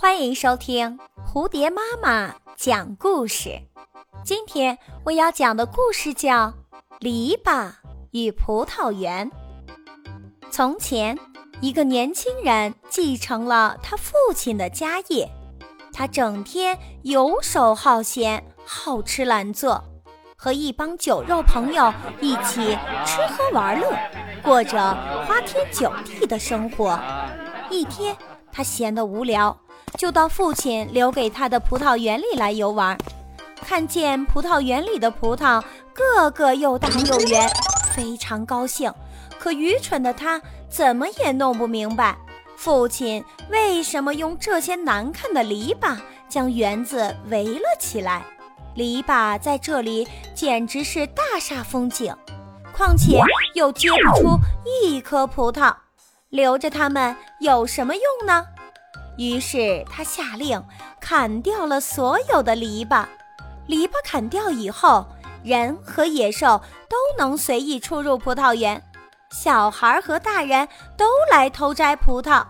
欢迎收听蝴蝶妈妈讲故事。今天我要讲的故事叫《篱笆与葡萄园》。从前，一个年轻人继承了他父亲的家业，他整天游手好闲、好吃懒做，和一帮酒肉朋友一起吃喝玩乐，过着花天酒地的生活。一天，他闲得无聊。就到父亲留给他的葡萄园里来游玩，看见葡萄园里的葡萄个个又大又圆，非常高兴。可愚蠢的他怎么也弄不明白，父亲为什么用这些难看的篱笆将园子围了起来。篱笆在这里简直是大煞风景，况且又结不出一颗葡萄，留着它们有什么用呢？于是他下令砍掉了所有的篱笆。篱笆砍掉以后，人和野兽都能随意出入葡萄园，小孩和大人都来偷摘葡萄，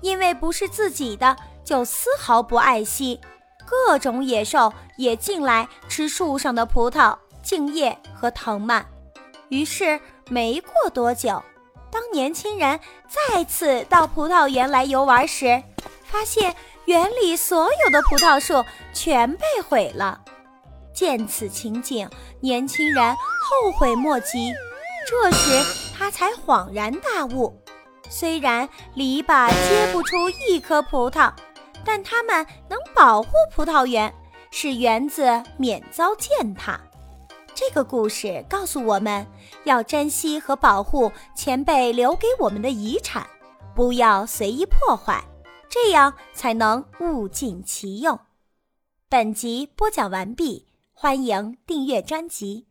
因为不是自己的，就丝毫不爱惜。各种野兽也进来吃树上的葡萄、茎叶和藤蔓。于是没过多久，当年轻人再次到葡萄园来游玩时，发现园里所有的葡萄树全被毁了。见此情景，年轻人后悔莫及。这时他才恍然大悟：虽然篱笆结不出一颗葡萄，但它们能保护葡萄园，使园子免遭践踏。这个故事告诉我们要珍惜和保护前辈留给我们的遗产，不要随意破坏。这样才能物尽其用。本集播讲完毕，欢迎订阅专辑。